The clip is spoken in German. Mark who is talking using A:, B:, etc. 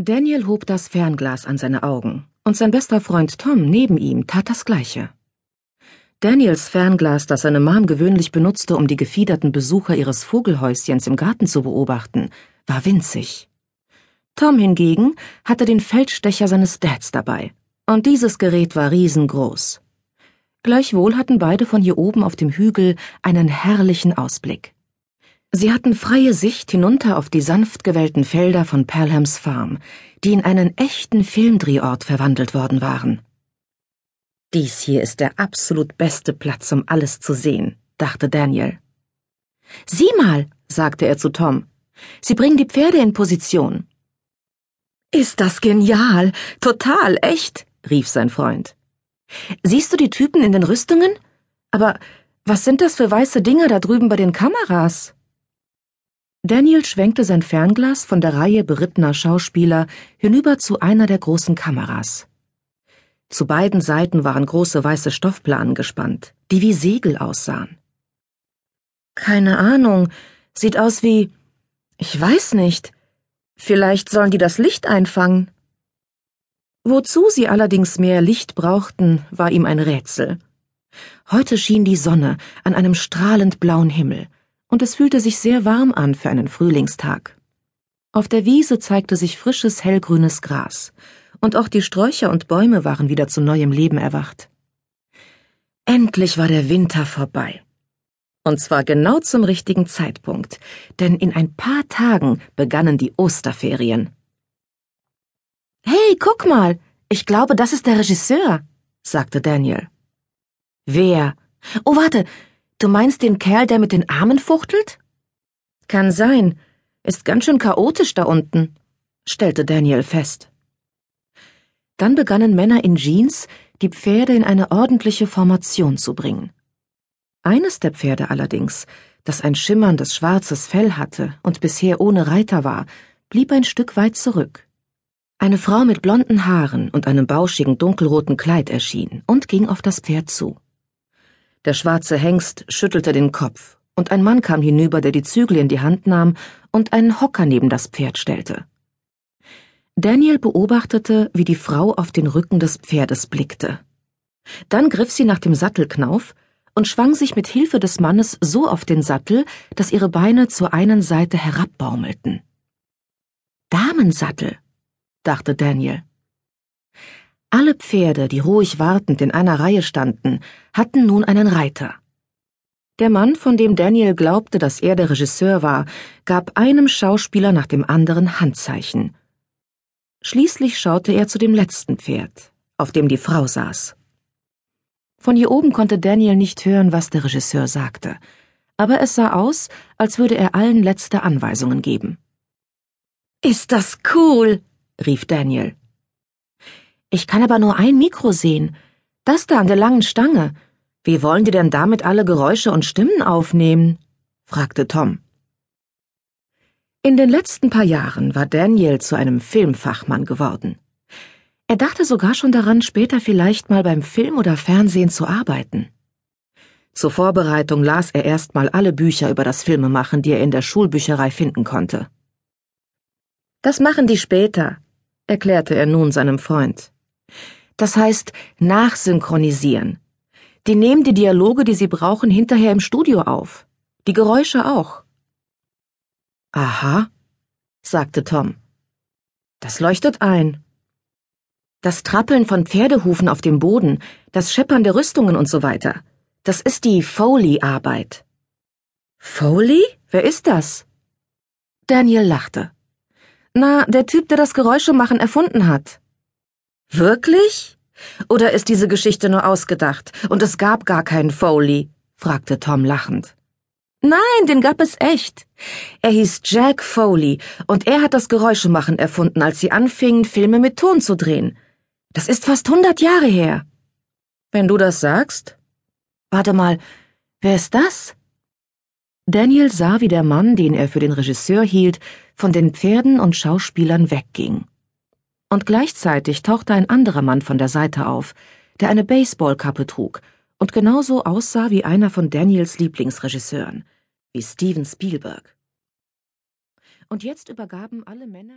A: Daniel hob das Fernglas an seine Augen, und sein bester Freund Tom neben ihm tat das Gleiche. Daniels Fernglas, das seine Mom gewöhnlich benutzte, um die gefiederten Besucher ihres Vogelhäuschens im Garten zu beobachten, war winzig. Tom hingegen hatte den Feldstecher seines Dads dabei, und dieses Gerät war riesengroß. Gleichwohl hatten beide von hier oben auf dem Hügel einen herrlichen Ausblick. Sie hatten freie Sicht hinunter auf die sanft gewellten Felder von Pelhams Farm, die in einen echten Filmdrehort verwandelt worden waren. Dies hier ist der absolut beste Platz, um alles zu sehen, dachte Daniel. Sieh mal, sagte er zu Tom. Sie bringen die Pferde in Position. Ist das genial, total, echt, rief sein Freund. Siehst du die Typen in den Rüstungen? Aber was sind das für weiße Dinger da drüben bei den Kameras? Daniel schwenkte sein Fernglas von der Reihe berittener Schauspieler hinüber zu einer der großen Kameras. Zu beiden Seiten waren große weiße Stoffplanen gespannt, die wie Segel aussahen. Keine Ahnung, sieht aus wie. Ich weiß nicht. Vielleicht sollen die das Licht einfangen. Wozu sie allerdings mehr Licht brauchten, war ihm ein Rätsel. Heute schien die Sonne an einem strahlend blauen Himmel, und es fühlte sich sehr warm an für einen Frühlingstag. Auf der Wiese zeigte sich frisches hellgrünes Gras, und auch die Sträucher und Bäume waren wieder zu neuem Leben erwacht. Endlich war der Winter vorbei. Und zwar genau zum richtigen Zeitpunkt, denn in ein paar Tagen begannen die Osterferien. Hey, guck mal, ich glaube, das ist der Regisseur, sagte Daniel. Wer? Oh, warte, Du meinst den Kerl, der mit den Armen fuchtelt? Kann sein. Ist ganz schön chaotisch da unten, stellte Daniel fest. Dann begannen Männer in Jeans, die Pferde in eine ordentliche Formation zu bringen. Eines der Pferde allerdings, das ein schimmerndes schwarzes Fell hatte und bisher ohne Reiter war, blieb ein Stück weit zurück. Eine Frau mit blonden Haaren und einem bauschigen dunkelroten Kleid erschien und ging auf das Pferd zu. Der schwarze Hengst schüttelte den Kopf, und ein Mann kam hinüber, der die Zügel in die Hand nahm und einen Hocker neben das Pferd stellte. Daniel beobachtete, wie die Frau auf den Rücken des Pferdes blickte. Dann griff sie nach dem Sattelknauf und schwang sich mit Hilfe des Mannes so auf den Sattel, dass ihre Beine zur einen Seite herabbaumelten. Damensattel, dachte Daniel. Alle Pferde, die ruhig wartend in einer Reihe standen, hatten nun einen Reiter. Der Mann, von dem Daniel glaubte, dass er der Regisseur war, gab einem Schauspieler nach dem anderen Handzeichen. Schließlich schaute er zu dem letzten Pferd, auf dem die Frau saß. Von hier oben konnte Daniel nicht hören, was der Regisseur sagte, aber es sah aus, als würde er allen letzte Anweisungen geben. Ist das cool, rief Daniel. Ich kann aber nur ein Mikro sehen. Das da an der langen Stange. Wie wollen die denn damit alle Geräusche und Stimmen aufnehmen? fragte Tom. In den letzten paar Jahren war Daniel zu einem Filmfachmann geworden. Er dachte sogar schon daran, später vielleicht mal beim Film oder Fernsehen zu arbeiten. Zur Vorbereitung las er erstmal alle Bücher über das Filmemachen, die er in der Schulbücherei finden konnte. Das machen die später, erklärte er nun seinem Freund. Das heißt nachsynchronisieren. Die nehmen die Dialoge, die sie brauchen, hinterher im Studio auf. Die Geräusche auch. Aha, sagte Tom. Das leuchtet ein. Das Trappeln von Pferdehufen auf dem Boden, das Scheppern der Rüstungen und so weiter. Das ist die Foley-Arbeit. Foley? Wer ist das? Daniel lachte. Na, der Typ, der das Geräuschemachen erfunden hat. Wirklich? Oder ist diese Geschichte nur ausgedacht und es gab gar keinen Foley? fragte Tom lachend. Nein, den gab es echt. Er hieß Jack Foley und er hat das Geräuschemachen erfunden, als sie anfingen, Filme mit Ton zu drehen. Das ist fast hundert Jahre her. Wenn du das sagst. Warte mal, wer ist das? Daniel sah, wie der Mann, den er für den Regisseur hielt, von den Pferden und Schauspielern wegging und gleichzeitig tauchte ein anderer Mann von der Seite auf, der eine Baseballkappe trug und genauso aussah wie einer von Daniels Lieblingsregisseuren, wie Steven Spielberg. Und jetzt übergaben alle Männer